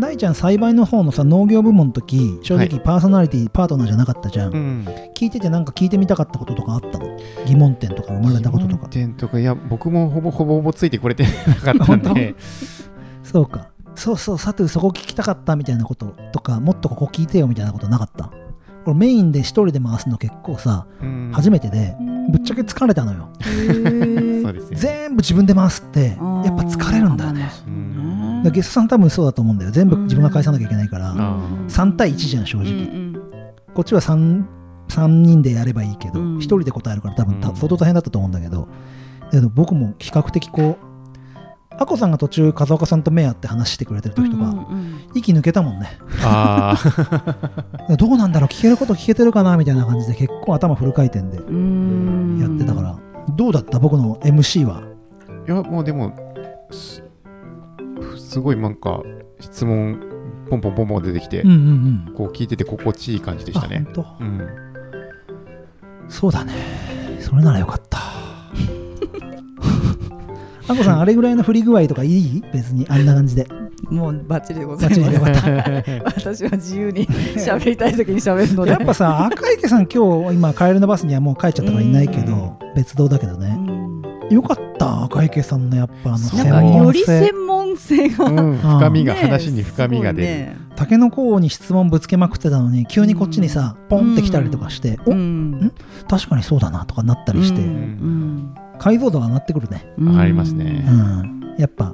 大ちゃん栽培の方のさ農業部門の時正直はい。パーソナリティ、パートナーじゃなかったじゃん、うん。聞いててなんか聞いてみたかったこととかあったの？疑問点とか生まれたこととか。点とかいや僕もほぼほぼほぼついてこれてなかったんで。そうか。そうそうさてそこ聞きたかったみたいなこととかもっとここ聞いてよみたいなことなかった？これメインで一人で回すの結構さ、うん。初めてでぶっちゃけ疲れたのよ。*laughs* そうですよね。全部自分で回すってやっぱ疲れるんだよね。うんゲストさん多分そうだと思うんだよ。全部自分が返さなきゃいけないから、あ3対1じゃん正直、うん。こっちは 3, 三人でやればいいけど、うん。1人で答えるから多分たうん。相当大変だったと思うんだけど、けど僕も比較的こうあこさんが途中風岡さんと目合って話してくれてる時とか、うんうん息抜けたもんね。ああ *laughs* どうなんだろう聞けること聞けてるかなみたいな感じで結構頭フル回転でうん。うんやってたから、どうだった？僕の MC は。いやもうでもすすごいなんか質問ポンポンポンポン出てきて、うんうんうん。こう聞いてて心地いい感じでしたね。うん。当そうだね。それならよかった。あこさんあれぐらいの振り具合とかいい？別にあんな感じで。もうバッチリでございまバッチリでよす。かった私は自由に喋りたい時に喋るので。やっぱさ赤池さん今日今帰りのバスにはもう帰っちゃったからいないけど別動だけどうね。んよかった赤池さんのやっぱあのそう。なんか専門より性専門性がうん。深みが、ね話に深みが出る、ねタケノコ王に質問ぶつけまくってたのに急にこっちにさ、ポンってきたりとかして、おうん。確かにそうだなとかなったりして、うん。解像度が上がってくるね、うん。上がりますね。うん、やっぱ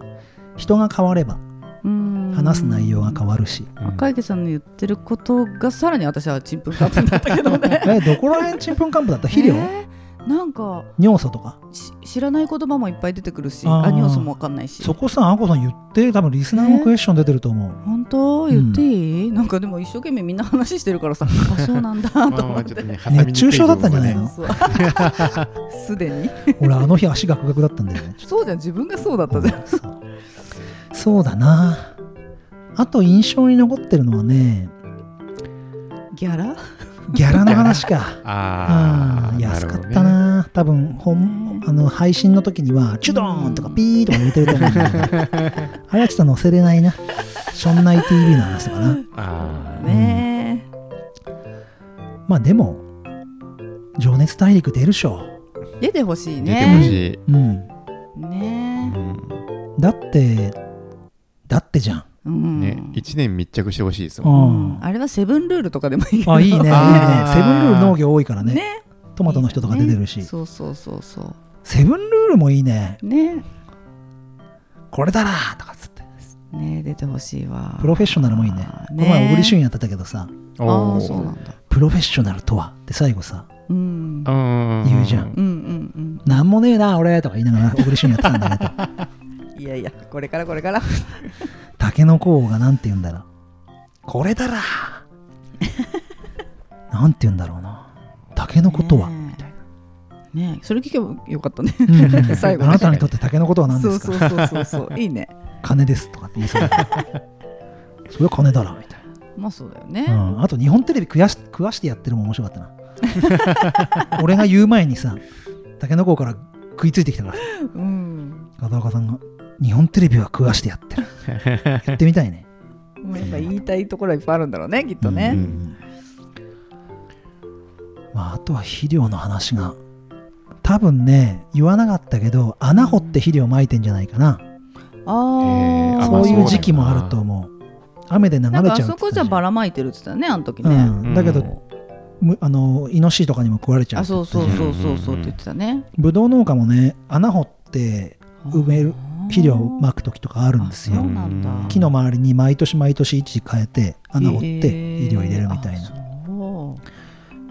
人が変わればうん。話す内容が変わるし、うん。赤池さんの言ってることがさらに私はちんぷんかんぷんだったけどね。*laughs* えどこら辺ちんぷんかんぷんだった？肥料、えーなんか尿素とか？し知らない言葉もいっぱい出てくるしあ尿素もわかんないし。そこさあこさん言って多分リスナーもクエスチョン出てると思う、本当？言っていい、なんかでも一生懸命みんな話してるからさ。*laughs* あそうなんだとまあ思って *laughs* 熱中症だったんじゃないの？すでに。俺あの日足ガクガクだったんだよね。*laughs* そうじゃん自分がそうだったじゃん。そう。そうだな。あと印象に残ってるのはねギャラ？ギャラの話か。ああうん安かったな。多分本あの配信の時にはチュドーンとかピーとか入れてると思うんだけど *laughs* あれはちょっと載せれないな。ションナイ TV の話とかな。あーね。まあでも情熱大陸出るでしょ。え出てほしい出てほしねい、うん。ね。うん。だってだってじゃんうん。ね、1年密着してほしいですうもん。ん。あれはセブンルールとかでもいいけど。あいいね。いいね。セブンルール農業多いからね。ね。トマトの人とか出てるし、ね。そうそうそうそセブンルールもいいね。うね。これだなとかっつって。ね出てほしいわ。プロフェッショナルもいいね。この前小栗旬やってたけどさ。あそうなんだ。プロフェッショナルとはって最後さうん。うん。言うじゃん。うんうんなんもねえな俺とか言いながら小栗旬やってたんだけど。う *laughs* んいやいやこれからこれからタケノコ王がなんて言うんだろう。これだら。*laughs* なんて言うんだろうな。タケノコとは、ねえ。ねえ。それ聞けばよかったね。うん。*laughs* 最後あなたにとってタケノコとは何ですか？そうそうそうそうそう。いいね。金ですとかって言いそうだ *laughs* それは金だら。みたいまあそうだよね、な、うん、あと日本テレビ食やし食わしてやってるも面白かったな。俺が言う前にさタケノコ王から食いついてきたからさ。うん。片岡さんが日本テレビは食わしてやってる。*laughs* やってみたいね。もうやっぱ言いたいところはいっぱいあるんだろうねきっとね、うん。まあ、あとは肥料の話が多分ね言わなかったけど穴掘って肥料まいてんじゃないかな、あそういう時期もあると思う。雨で流れちゃなかあうんって言ってたそこじゃばららまいてるって言ってたねあの時うね、ん、だけど、むあのイノシシとかにも食われちゃうあそうそうそうそうそうって言ってたね。ぶどう農家もね穴掘って埋める肥料をまく時とかあるんですよ。木の周りに毎年毎年位置変えて穴掘って肥料入れるみたいな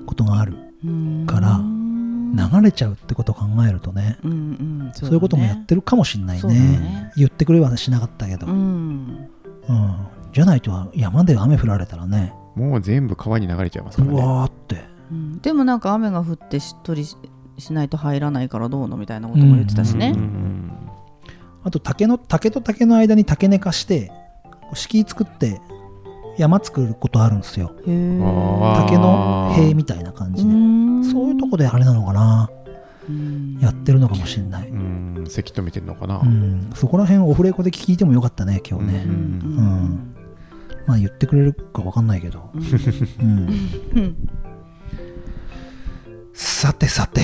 ことがあるうんからうん。流れちゃうってことを考えるとねうんうんそういうこともやってるかもしれないね。ね。言ってくれはしなかったけど、ううん。んじゃないと山で雨降られたらね。もう全部川に流れちゃいますからうねわーって。うん。でもなんか雨が降ってしっとりししないと入らないからどうのみたいなことも言ってたしね。うんうんあと竹の竹と竹の間に竹寝かして敷居作って山作ることあるんですよ。竹の塀みたいな感じで。そういうとこであれなのかな。やってるのかもしれない、うん。せき止めてるのかな、うん、そこら辺オフレコで聞いてもよかったね今日ね、うんうんまあ言ってくれるか分かんないけど、うん、*laughs* さてさて。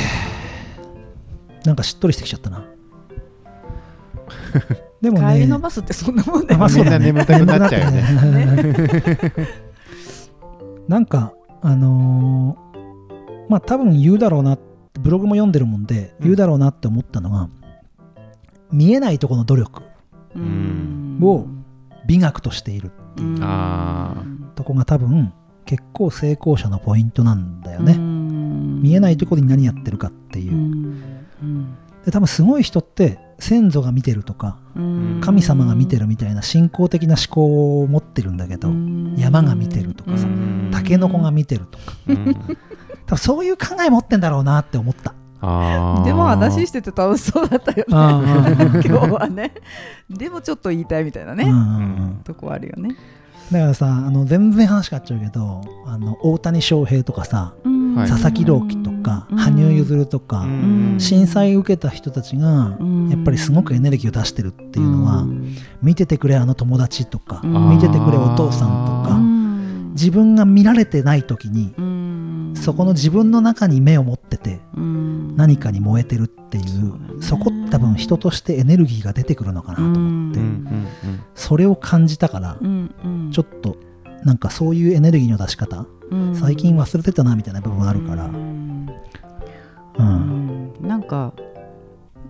なんかしっとりしてきちゃったな *laughs* でもね帰りのバスってそんなもんだよね。まあそんな眠たくなっちゃうよね。*laughs* なんかあのーまあ多分言うだろうなブログも読んでるもんで言うだろうなって思ったのが、見えないところの努力うん。を美学としているうん。あとこが多分結構成功者のポイントなんだよね、うん。見えないところに何やってるかっていう。う、ん。うん。で多分すごい人って先祖が見てるとか神様が見てるみたいな信仰的な思考を持ってるんだけど山が見てるとかさうん。タケノコが見てるとか。うん。*laughs* 多分そういう考え持ってんだろうなって思った。でも話してて楽しそうだったよね。*laughs* 今日はね。でもちょっと言いたいみたいなね、うんうんうん。とこあるよね、だからさあの全然話変わっちゃうけどあの大谷翔平とかさはい佐々木朗希とかうん。羽生結弦とかうん。震災受けた人たちがうん。やっぱりすごくエネルギーを出してるっていうのはうん。見ててくれあの友達とかうん。見ててくれお父さんとうかん。自分が見られてない時にうん。そこの自分の中に目を持っててうん。何かに燃えてるっていそうそこ多分人としてエネルギーが出てくるのかなと思ってそれを感じたからちょっとなんかそういうエネルギーの出し方うん最近忘れてたなみたいな部分あるから。うん。なんか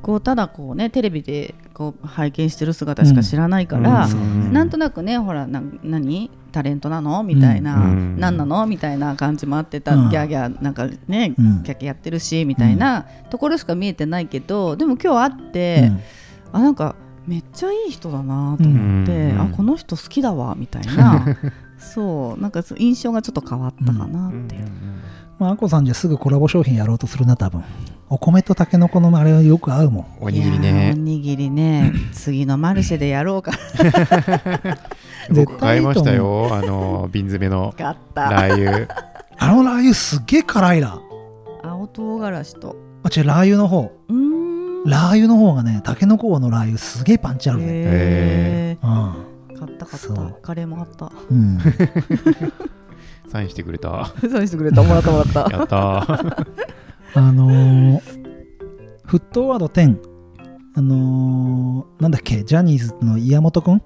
こうただこうねテレビでこう拝見してる姿しか知らないから、うん。なんとなくねほらな何？タレントなの？みたいな、うん。何なの？みたいな感じもあってた、うん。ギャーギャーなんかね、うん。キャャやってるしみたいなところしか見えてないけどでも今日会って、うん。あなんかめっちゃいい人だなと思って、うん。あこの人好きだわみたいな *laughs* そうなんか印象がちょっと変わったかなっていう。まああこさんじゃすぐコラボ商品やろうとするな多分。お米とたけのこのあれはよく合うもん。おにぎりいやーおねにぎりね。次のマルシェでやろうか。*laughs* 僕買いましたよ。あの瓶詰めのなかった。ラー油。あのラー油すっげえ辛いな。青唐辛子と。あ違うラー油の方。うーん。ラー油の方がねたけのこのラー油すげえパンチあるね。へうん。ー買った買った。カレーも買った。うん。サインしてくれた。*laughs* そうしてくれた。もらったもらった。やった。ーあのー、フットワード10あのー、なんだっけ？ジャニーズの岩本くん？う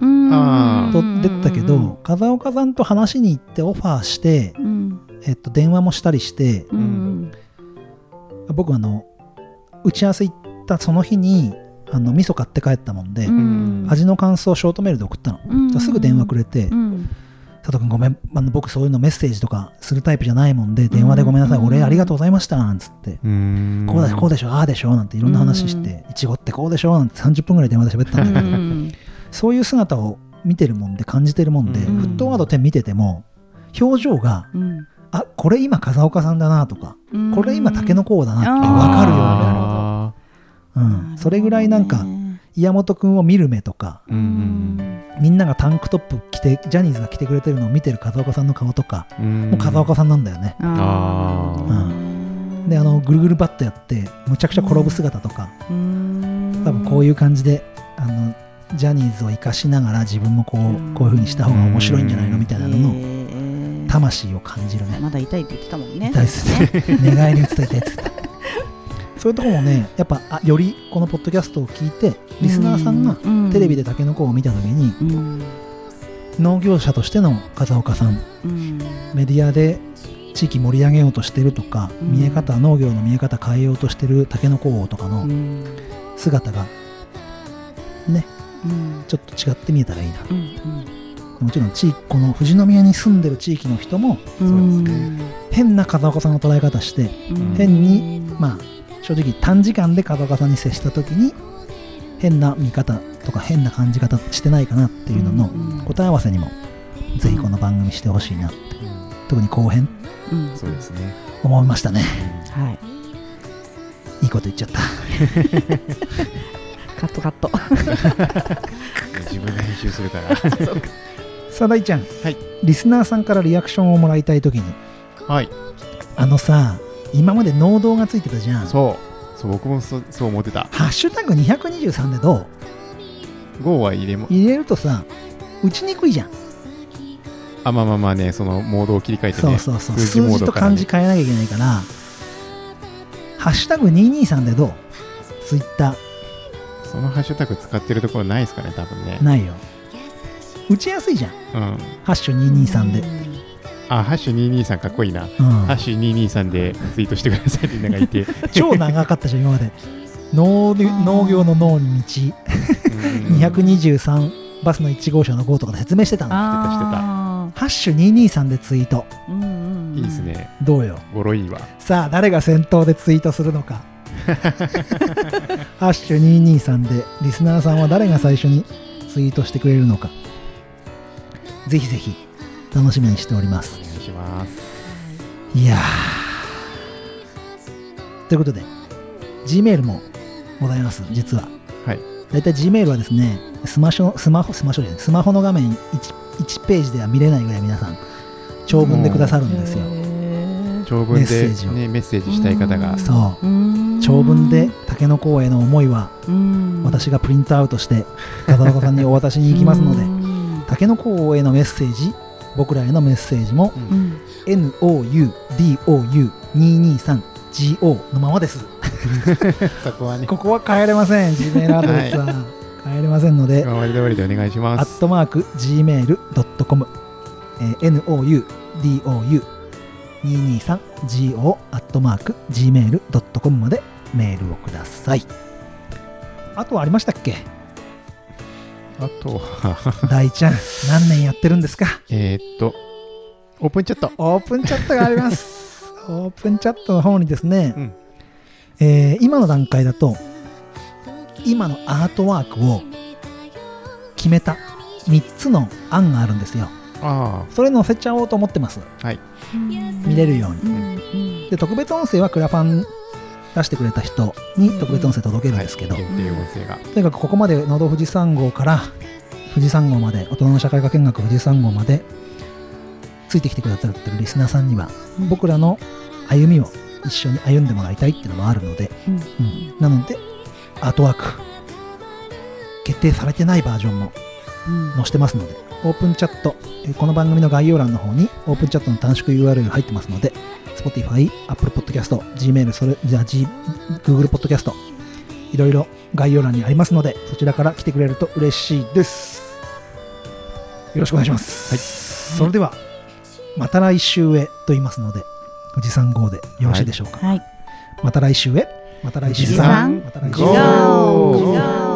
ーん。あと出てたけど風岡さんと話に行ってオファーして、うん。えっと、電話もしたりしてうん。うん。僕あの打ち合わせ行ったその日にあの味噌買って帰ったもんで、うん。味の感想をショートメールで送ったの、うん。すぐ電話くれて、うん。佐藤君ごめんあの僕そういうのメッセージとかするタイプじゃないもんで電話でごめんなさい、うんお礼ありがとうございましたなんつって、うーん。こうだしこうでしょああでしょなんていろんな話して、いちごってこうでしょなんて30分ぐらい電話で喋ったんだけど、うん。そういう姿を見てるもんで感じてるもんで、うん。フットワード10見てても表情がうん。あこれ今風岡さんだなとか、うん。これ今竹の甲だなって分かるようになる。あうん、それぐらいなんか岩本君を見る目とかーうんみんながタンクトップ着てジャニーズが着てくれてるのを見てる風岡さんの顔とかうん。うんもう風岡さんなんだよね、であのぐるぐるバットやってむちゃくちゃ転ぶ姿とか、うん。多分こういう感じであのジャニーズを生かしながら自分もこうこういう風にした方が面白いんじゃないのみたいなのの魂を感じるね。まだ痛いって言ってたもんね。痛いっすね。*laughs* 寝返り打つと痛いっつってそういうとこもねやっぱあよりこのポッドキャストを聞いてリスナーさんがテレビでタケノコを見た時にうん。農業者としての風岡さんうん。メディアで地域盛り上げようとしてるとか、うん。見え方農業の見え方変えようとしてるタケノコ王とかのうん。姿がねうん。ちょっと違って見えたらいいな。うんもちろん地域この富士宮に住んでる地域の人も変な風岡さんの捉え方してうん。変にまあ正直短時間で風岡さんに接した時に変な見方とか変な感じ方してないかなっていうののうん答え合わせにもぜひこの番組してほしいな特に後編。うん。そうですね。思いましたね。はい。いいこと言っちゃった。カットカット。自分で編集するから。さあ大ちゃん、はい。リスナーさんからリアクションをもらいたい時に。はい。あのさ今まで農道がついてたじゃん。そう。そう僕もそそう思ってた。ハッシュタグ223でどう？5は入れも入れるとさ打ちにくいじゃん、あまあまあまあねそのモードを切り替えてね。そうそうそう。数字数字と漢字変えなきゃいけないから。ハッシュタグ223でどう？ツイッタそのハッシュタグ使ってるところないですかね多分ね。ーないよ。打ちやすいじゃん。うん。ハッシュ223で、あハッシュ223かっこいいな、うん。ハッシュ223でツイートしてくださいってみんながいて。*laughs* 超長かったじゃん今まで。農業農業の農に道。うん。*laughs* 223バスの1号車の号とかで説明してたの。あハッシュ223でツイート。ーうんうんうん。いいですね。どうよ？語呂いいわ。さあ誰が先頭でツイートするのか？*laughs* ハッシュ223でリスナーさんは誰が最初にツイートしてくれるのか。ぜひぜひ楽しみにしております。お願いしますいやー。ということで Gmail もございます実は。はい。だいたい Gmail はですねスマショスマホスマショじゃないスマホの画面 1, 1ページでは見れないぐらい皆さん長文でくださるんですよ。長文でメッセージを。ねメッセージしたい方が。そう。う長文でタケノコへの思いはうん。私がプリントアウトしてガタガタさんにお渡しに行きますのでうん。タケノコへのメッセージ僕らへのメッセージもうん。うん NOUDOU223GO のままです。*laughs* そこはね。ここは変えれません Gmail アドレスは変えれませんので、今まで通りでお願いしアます。ットマーク Gmail.com、えー NOUDOU223GO アットマーク Gmail.com までメールをください。あとはありましたっけ？あとは。大ちゃん何年やってるんですか？えーっとオープンチャット。オープンチャットがあります。*laughs* オープンチャットの方にですね、うん。えー今の段階だと今のアートワークを決めた3つの案があるんですよ。あそれ載せちゃおうと思ってます。見れるように。うん。で特別音声はクラファン出してくれた人に特別音声届けるんですけど、限定音声が。とにかくここまでのど富士山号から富士山号まで大人の社会科見学富士山号までついてきてくださってるリスナーさんには僕らの歩みを一緒に歩んでもらいたいっていうのもあるので、うん。うん。なのでアートワーク決定されてないバージョンもうん載せてますのでオープンチャットえーこの番組の概要欄の方にオープンチャットの短縮 URL が入ってますので Spotify、Apple Podcast、Gmail、それじゃあ、G、Google Podcast いろいろ概要欄にありますのでそちらから来てくれると嬉しいです。よろしくお願いします、それではまた来週へと言いますので富士山号でよろしいでしょうか、はい。また来週へ？また来週。富士山また来週。ゴー